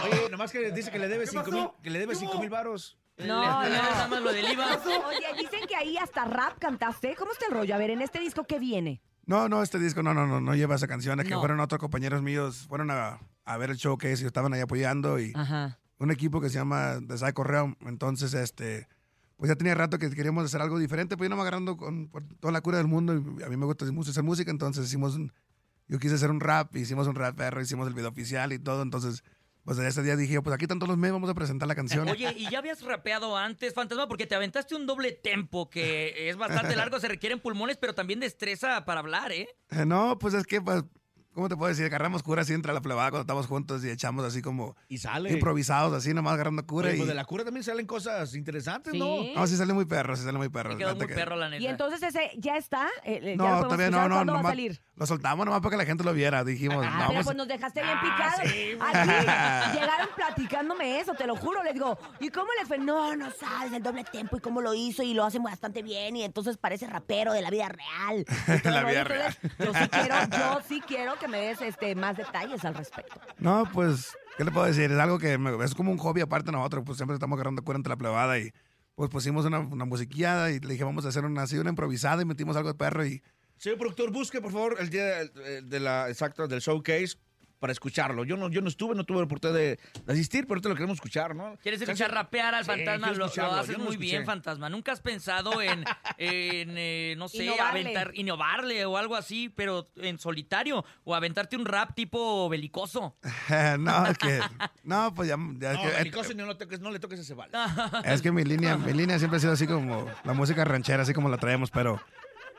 Oye, nomás que dice que le debe 5 mil, que le debe cinco mil varos. No, Le- le- no. nada más lo del IVA. Oye, dicen que ahí hasta rap cantaste. ¿Cómo está el rollo? A ver, en este disco, ¿qué viene? No, no, este disco no, no, no, no lleva esa canción. Es que No. fueron otros compañeros míos, fueron a, a ver el showcase y estaban ahí apoyando y Ajá. un equipo que se llama The Psycho Realm. Entonces, este, pues ya tenía rato que queríamos hacer algo diferente, pues yo no me agarrando con por toda la cura del mundo y a mí me gusta mucho hacer música, entonces hicimos un, yo quise hacer un rap, hicimos un rap perro, hicimos el video oficial y todo, entonces, pues ese día dije, pues aquí todos los meses, vamos a presentar la canción. Oye, ¿y ya habías rapeado antes, Fantasma? Porque te aventaste un doble tempo que es bastante largo, se requieren pulmones, pero también destreza para hablar, ¿eh? Eh, No, pues es que, pues, ¿cómo te puedo decir? Agarramos cura así entre la plebada cuando estamos juntos y echamos así como Y sale. improvisados, así nomás agarrando cura. Oye, y... pues de la cura también salen cosas interesantes, Sí. ¿no? No, sí sale muy perro, sí sale muy perro. Quedó muy que- perro, la neta. Y entonces ese ya está. Eh, eh, ¿Ya No, podemos todavía no, no, ¿Cuándo va a nomás- salir? Lo soltamos nomás para que la gente lo viera. Dijimos, Ah, no, pero vamos- pues nos dejaste bien Ah, picados. Aquí llegaron platicándome eso, te lo juro. Les digo, ¿y cómo le fue? No, no sabes el doble tempo y cómo lo hizo y lo hace bastante bien y entonces parece rapero de la vida real. Y todo La vida. Entonces, Yo sí quiero, yo sí quiero que me des este, más detalles al respecto. No, pues, ¿qué le puedo decir? Es algo que me- es como un hobby aparte de nosotros, pues siempre estamos agarrando cura entre la plebada y pues pusimos una, una musiquilla y le dije, vamos a hacer una, así, una improvisada y metimos algo de perro y Señor productor, busque por favor el día de, de la exacta del showcase para escucharlo. Yo no, yo no estuve, no tuve la oportunidad de, asistir, pero ahorita lo queremos escuchar, ¿no? ¿Quieres escuchar rapear al Sí, fantasma? lo, lo haces no lo muy bien, fantasma. ¿Nunca has pensado en, en, eh, no sé, Innovarle. aventar, innovarle o algo así, pero en solitario? O aventarte un rap tipo belicoso. no, es que, no, pues ya, ya es No, que- Belicoso, no, lo toques, no le toques ese vals. Es que mi línea, mi línea siempre ha sido así como la música ranchera, así como la traemos, pero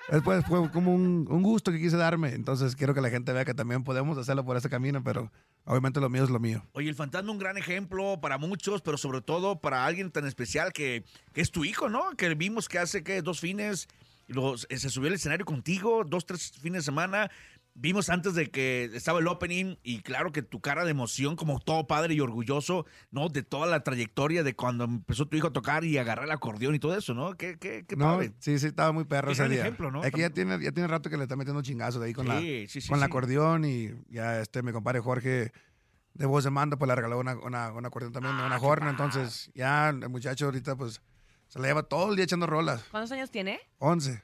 después fue como un, un gusto que quise darme. Entonces quiero que la gente vea que también podemos hacerlo por este camino, pero obviamente lo mío es lo mío. Oye, el fantasma un gran ejemplo para muchos, pero sobre todo para alguien tan especial que, es tu hijo, ¿no? Que vimos que hace que dos fines los, se subió al escenario contigo, dos, tres fines de semana. Vimos antes de que estaba el opening y claro que tu cara de emoción como todo padre y orgulloso, ¿no? De toda la trayectoria de cuando empezó tu hijo a tocar y agarrar el acordeón y todo eso, ¿no? Qué, qué, qué No, padre. sí, sí, estaba muy perro ese día. ejemplo, ¿no? Es que ya tiene, ya tiene rato que le está metiendo chingazos de ahí con, Sí, la, sí, sí, con el acordeón y ya este, mi compadre Jorge de voz de mando, pues le regaló una, una, una acordeón también, Ah, una horna. Entonces ya el muchacho ahorita pues se la lleva todo el día echando rolas. ¿Cuántos años tiene? 11.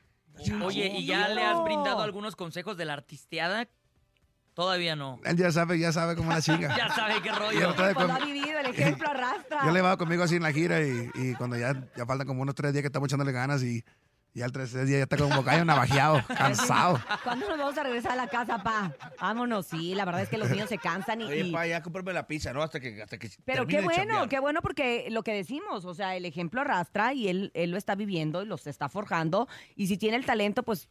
Oye, ¿y ya le has brindado algunos consejos de la artisteada? Todavía no. Él ya sabe, ya sabe cómo la chinga. Ya sabe qué rollo. Cuando com- ha vivido, el ejemplo arrastra. Yo le va conmigo así en la gira y, y cuando ya, ya faltan como unos tres días que estamos echándole ganas y, y al tercer día ya está como callo navajeado, cansado. ¿Cuándo nos vamos a regresar a la casa, pa? Vámonos, sí, la verdad es que los niños se cansan y... Oye, pa, ya comprarme la pizza, ¿no? Hasta que, hasta que Pero qué bueno, qué bueno porque lo que decimos, o sea, el ejemplo arrastra y él, él lo está viviendo y los está forjando. Y si tiene el talento, pues,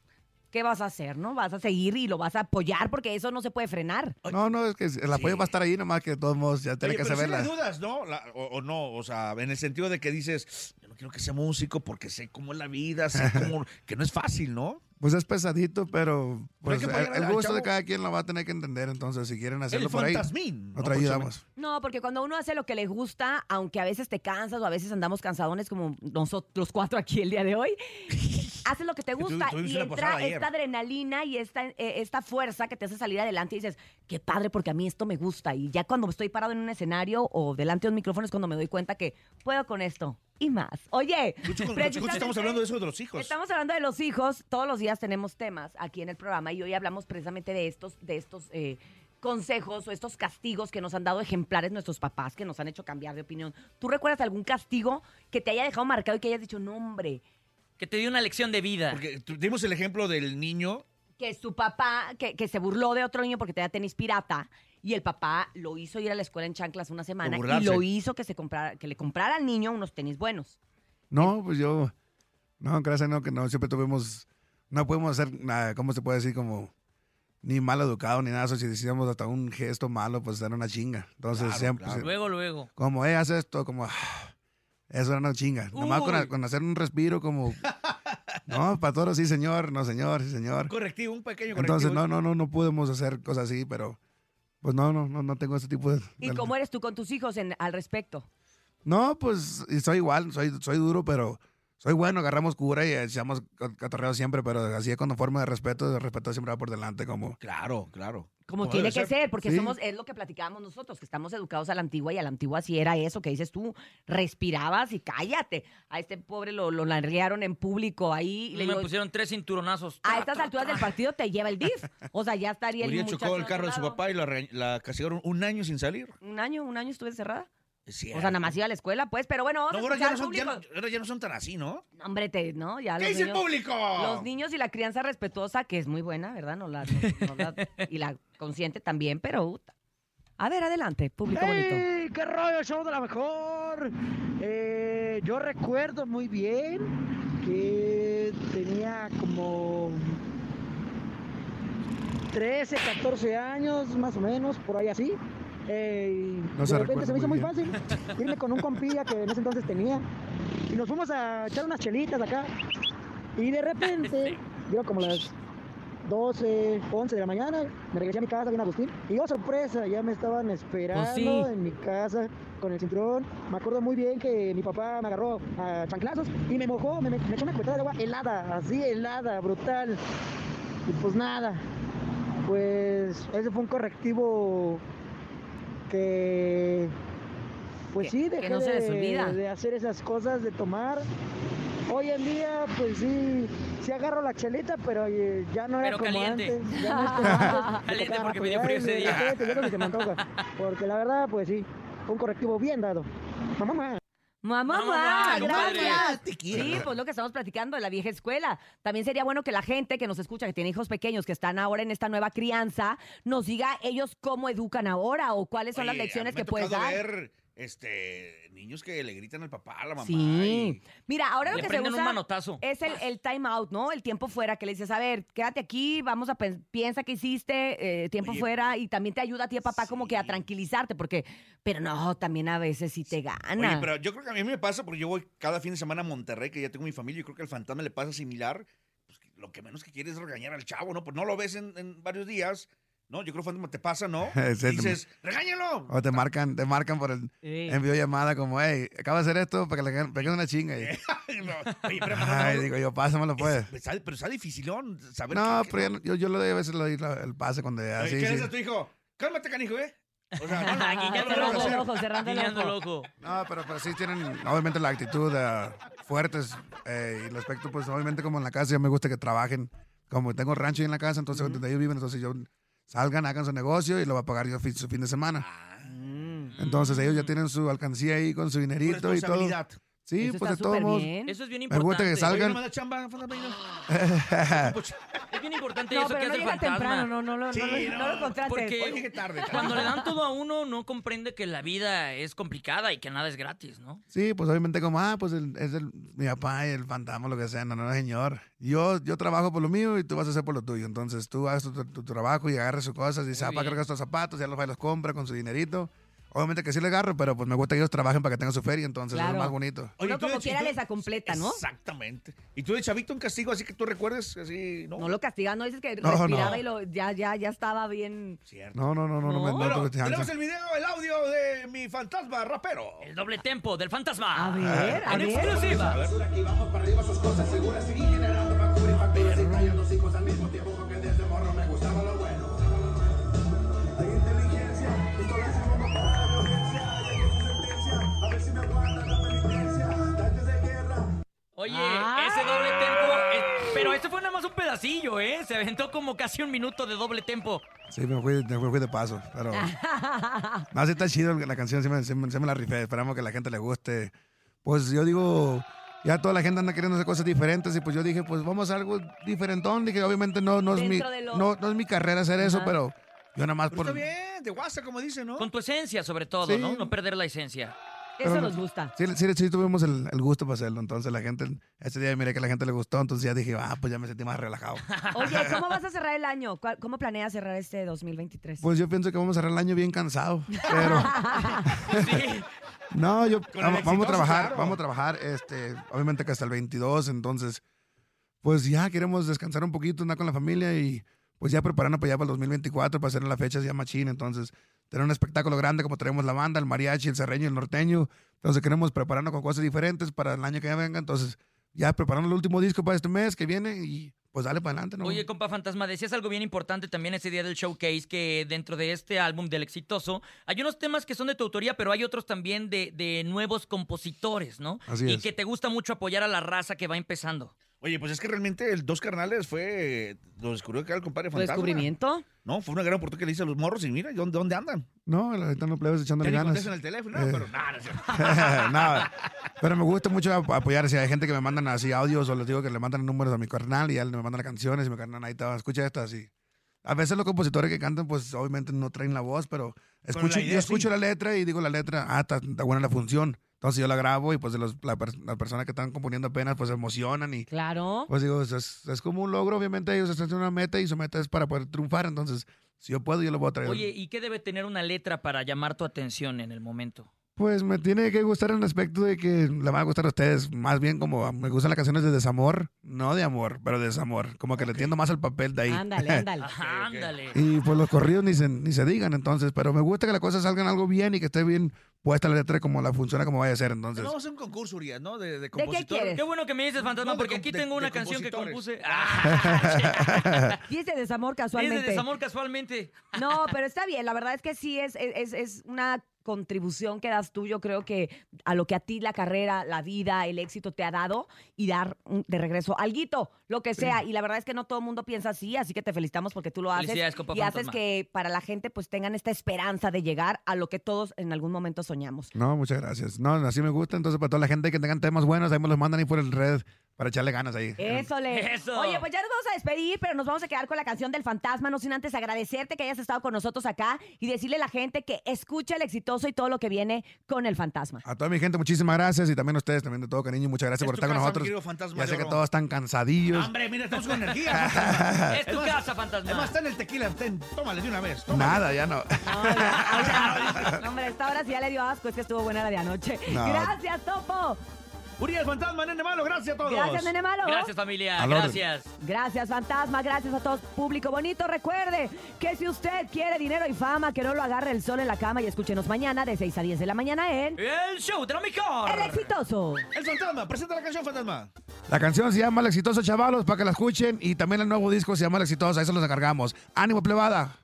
¿qué vas a hacer, no? Vas a seguir y lo vas a apoyar porque eso no se puede frenar. No, no, es que el apoyo va a estar ahí, nomás que de todos modos ya tiene que sí saberla. le dudas, ¿no? La- o, o no, o sea, en el sentido de que dices, yo no quiero que sea músico porque sé cómo es la vida, sé cómo, que no es fácil, ¿no? Pues es pesadito, pero pues, el, gusto de cada quien lo va a tener que entender. Entonces, si quieren hacerlo El por ahí, fantasmín, ¿no? otra ayudamos. Próximamente. No, porque cuando uno hace lo que le gusta, aunque a veces te cansas o a veces andamos cansadones como nosotros los cuatro aquí el día de hoy, haces lo que te gusta y entra esta adrenalina y esta, eh, esta fuerza que te hace salir adelante y dices, qué padre porque a mí esto me gusta. Y ya cuando estoy parado en un escenario o delante de un micrófono es cuando me doy cuenta que puedo con esto y más. Oye, estamos hablando de eso de los hijos. Estamos hablando de los hijos. Todos los días tenemos temas aquí en el programa y hoy hablamos precisamente de estos, de estos eh, consejos o estos castigos que nos han dado ejemplares nuestros papás, que nos han hecho cambiar de opinión. ¿Tú recuerdas algún castigo que te haya dejado marcado y que hayas dicho, no, hombre, Que te dio una lección de vida. Porque dimos el ejemplo del niño. que su papá, que, que se burló de otro niño porque tenía tenis pirata y el papá lo hizo ir a la escuela en chanclas una semana y lo hizo que, se comprara, que le comprara al niño unos tenis buenos? No, pues yo, no, gracias, no, que no, siempre tuvimos, no podemos hacer nada, ¿cómo se puede decir? Como, ni mal educado, ni nada, eso, si decíamos hasta un gesto malo, pues era una chinga. Entonces, Claro, siempre, claro. Luego, luego. como, eh, haz esto, como, ah, Eso era una chinga. Nomás con, Uy. con hacer un respiro como... No, para todos sí, señor, no, señor, sí, señor. Correctivo, un pequeño correctivo. Entonces, no, no, no, no podemos hacer cosas así, pero pues no, no, no, no tengo ese tipo de... ¿Y cómo eres tú con tus hijos en, al respecto? No, pues soy igual, soy, soy duro, pero soy bueno, agarramos cura y echamos ca- catorreo siempre, pero así con forma de respeto, de respeto siempre va por delante, como... Claro, claro. Como tiene que ser. porque Sí. somos, es lo que platicábamos nosotros, que estamos educados a la antigua y a la antigua sí era eso que dices tú, respirabas y cállate. A este pobre lo, lo larguearon en público ahí. Y le Me digo, pusieron tres cinturonazos. a estas alturas del partido te lleva el DIF. O sea, ya estaría el Uriel chocó el carro de su papá y la, la castigaron un año sin salir. Un año, un año estuve cerrada. O sea, nada más iba a la escuela, pues, pero bueno, vamos No, a ahora escuchar ya no, son, ya, público. no, ahora ya no son tan así, ¿no? No, Hombre, te, ¿no? Ya ¿Qué los dice el público? Los niños y la crianza respetuosa, que es muy buena, ¿verdad? No la, no- no la- y la consciente también, pero... A ver, adelante, público bonito. ¡Ey! ¡Qué rollo, show de la mejor! Eh, yo recuerdo muy bien que tenía como 13, 14 años, más o menos, por ahí así. Eh, y No se de repente se me hizo muy muy fácil irme con un compilla que en ese entonces tenía. Y nos fuimos a echar unas chelitas acá. Y de repente, yo como las 12, 11 de la mañana, me regresé a mi casa bien Agustín. Y oh, sorpresa, ya me estaban esperando sí. en mi casa con el cinturón. Me acuerdo muy bien que mi papá me agarró a chanclazos y me mojó, me, me echó una cuetada de agua helada, así helada, brutal. Y pues nada, pues ese fue un correctivo que, pues sí, dejé no se les de- olvida. de hacer esas cosas, de tomar. Hoy en día, pues sí, sí agarro la chelita, pero eh, ya no era Pero como caliente. antes. Ya no es como antes. Caliente, porque me dio frío ese día. Porque la verdad, pues sí, un correctivo bien dado. Mamá, mamá. Mamá, Mamá, gracias. Te quiero. Sí, pues lo que estamos platicando de la vieja escuela. También sería bueno que la gente que nos escucha, que tiene hijos pequeños, que están ahora en esta nueva crianza, nos diga ellos cómo educan ahora o cuáles son las a lecciones mí me que ha puedes dar. ver este, niños que le gritan al papá, a la mamá. Sí. y- Mira, ahora lo que se un usa manotazo. es el, el time out, ¿no? El tiempo fuera, que le dices, a ver, quédate aquí, vamos a piensa que hiciste, eh, tiempo Oye. fuera, y también te ayuda a ti, a papá, como que a tranquilizarte, porque, pero no, también a veces sí te gana. Oye, pero yo creo que a mí me pasa porque yo voy cada fin de semana a Monterrey, que ya tengo mi familia, y creo que al fantasma le pasa similar. Pues, lo que menos que quiere es regañar al chavo, ¿no? Pues no lo ves en, en varios días, ¿no? Yo creo que te pasa, ¿no? Sí, Dices, regáñalo. O te marcan, te marcan por el Sí. en videollamada como, hey, acabo de hacer esto para que le peguen una chinga. Y, No, Oye, pero, no, ay, no, digo yo, pásamelo pues. pero está- pero está dificilón saber No, qué- pero no- yo, yo lo doy a veces le doy el pase cuando ya, ¿Qué sí. dices a tu hijo? Cálmate, canijo, ¿eh? O sea, no, no, lo cerrando el ojo. No, pero, pero sí tienen, obviamente, la actitud eh, fuertes. eh, y el aspecto, pues, obviamente, como en la casa, yo me gusta que trabajen. Como tengo rancho ahí en la casa, entonces, donde ellos viven, entonces yo salgan, hagan su negocio y lo va a pagar yo su fin de semana. Entonces, ellos ya tienen su alcancía ahí con su dinerito y todo. Sí, Eso pues, está de todos modos. Eso es bien Me importante. gusta que salgan. ¿no me? Es bien importante No, eso pero que no hace el llega fantasma. temprano, no, no, lo- Sí, no, lo- no no, lo contrates. porque- tarde. Cuando le dan todo a uno, no comprende que la vida es complicada y que nada es gratis, ¿no? Sí, pues obviamente como, ah, pues el- es el, mi papá y el fantasma, lo que sea. No, no, señor. Yo, yo trabajo por lo mío y tú vas a hacer por lo tuyo. Entonces tú haces tu, tu- tu trabajo y agarras sus cosas y dices, ah, Muy para bien. cargar estos zapatos, ya los va y los compra con su dinerito. Obviamente que sí le agarro, pero pues me gusta que ellos trabajen para que tengan su feria, entonces es lo más bonito. Oye, Uno tú de como quiera les acompleta, ¿no? Exactamente. ¿Y tú de chavito un castigo así que tú recuerdes? Así, ¿no? No lo castigan, no dices que No, respiraba no. y lo, ya, ya, ya estaba bien. Cierto. No, no, no, no, no, me No. no, Bueno, chance. tenemos el video, el audio de mi fantasma rapero. El doble tempo del fantasma. A ver, a En ver. exclusiva. Oye, Ah. ese doble tempo. eh, pero este fue nada más un pedacillo, ¿eh? Se aventó como casi un minuto de doble tempo. Sí, me fui, me fui de paso, pero... No, sí está chido la canción, sí me, sí me- sí me la rifé. Esperamos que a la gente le guste. Pues yo digo, ya toda la gente anda queriendo hacer cosas diferentes y pues yo dije, pues vamos a algo diferentón. Dije, obviamente no, no, es mi, lo- no, no es mi carrera hacer eso, Ajá. pero yo nada más Pero por... está bien, de WhatsApp, como dicen, ¿no? Con tu esencia, sobre todo, Sí. ¿no? No perder la esencia. Eso Pero- nos gusta. Sí, sí, sí tuvimos el, el gusto para hacerlo. Entonces la gente, ese día miré que la gente le gustó, entonces ya dije, ah, pues ya me sentí más relajado. Oye, ¿cómo vas a cerrar el año? ¿Cuál- ¿Cómo planeas cerrar este 2023? Pues yo pienso que vamos a cerrar el año bien cansado, pero... Sí. No, yo vamos, a trabajar, claro. vamos a trabajar, este, obviamente que hasta el 22, entonces, pues ya queremos descansar un poquito, andar con la familia y pues ya preparando para allá para el 2024, para hacer las fechas ya machín, entonces, tener un espectáculo grande como traemos la banda, el mariachi, el serreño, el norteño, entonces queremos prepararnos con cosas diferentes para el año que ya venga, entonces, ya preparando el último disco para este mes que viene y pues dale para adelante, ¿no? Oye, compa Fantasma, decías algo bien importante también ese día del showcase, que dentro de este álbum del exitoso, hay unos temas que son de tu autoría, pero hay otros también de, de nuevos compositores, ¿no? Así y es. que te gusta mucho apoyar a la raza que va empezando. Oye, pues es que realmente el Dos Carnales fue. Lo descubrió que era el compadre ¿Fue fantasma. descubrimiento? No, fue una gran oportunidad que le hice a los morros y mira, ¿dónde, dónde andan? No, la neta no plebes echándole ganas. contestan el teléfono, Eh. pero nada, no no, pero me gusta mucho ap- apoyar. Si hay gente que me mandan así audios o les digo que le mandan números a mi carnal y ya me mandan las canciones y mi carnal ahí está, escucha esta así. A veces los compositores que cantan, pues obviamente no traen la voz, pero escucho, la idea yo escucho sí. la letra y digo la letra, ah, está, está buena la función. Entonces yo la grabo y pues de los, la las personas que están componiendo apenas pues se emocionan y Claro. pues digo, es, es- como un logro, obviamente ellos están haciendo una meta y su meta es para poder triunfar, entonces si yo puedo yo lo voy a traer. Oye, ¿y qué debe tener una letra para llamar tu atención en el momento? Pues me tiene que gustar en el aspecto de que le van a gustar a ustedes, más bien como me gustan las canciones de desamor, no de amor, pero de desamor, como que le entiendo más al papel de ahí. Ándale, ándale. Ándale. y pues los corridos ni se, ni se digan entonces, pero me gusta que las cosas salgan algo bien y que esté bien puesta la letra como la funciona como vaya a ser entonces. Vamos a hacer un concurso, Urias, ¿no? De, de qué compositor. quieres? Qué bueno que me dices, Fantasma, No, de porque aquí de- tengo de una canción que compuse. Ah, desamor es de casualmente. desamor casualmente. No, pero está bien. La verdad es que sí es, es, es una contribución que das tú, yo creo que a lo que a ti la carrera, la vida, el éxito te ha dado y dar de regreso alguito, lo que sea. Y la verdad es que no todo el mundo piensa así, así que te felicitamos porque tú lo haces y haces que para la gente pues tengan esta esperanza de llegar a lo que todos en algún momento soñamos. No, muchas gracias. No, así me gusta, entonces para toda la gente que tengan temas buenos, ahí me los mandan ahí por el red para echarle ganas ahí. Eso le. Eso. Oye, pues ya nos vamos a despedir, pero nos vamos a quedar con la canción del fantasma, no sin antes agradecerte que hayas estado con nosotros acá y decirle a la gente que escucha el exitoso y todo lo que viene con el fantasma. A toda mi gente, muchísimas gracias y también a ustedes, también de todo cariño, muchas gracias Es por estar con casa, nosotros. querido fantasma Ya sé que todos están cansadillos. Hombre, mira, estamos con energía. Es tu Además- casa, Fantasma. Además, está en el tequila. Ten, tómale de una vez. tómale. Nada, ya no. No, hombre, esta hora sí ya le dio asco, es que estuvo buena la de anoche. No. Gracias, Topo. Urias Fantasma, nene malo, gracias a todos. Gracias, nene malo. Gracias, familia. Gracias. Gracias, fantasma. Gracias a todo público bonito. Recuerde que si usted quiere dinero y fama, que no lo agarre el sol en la cama y escúchenos mañana de 6 a 10 de la mañana en El show de lo mejor. El Exitoso. El fantasma, presenta la canción, fantasma. La canción se llama El Exitoso Chavalos para que la escuchen y también el nuevo disco se llama El Exitoso, ahí se los encargamos. Ánimo plebada.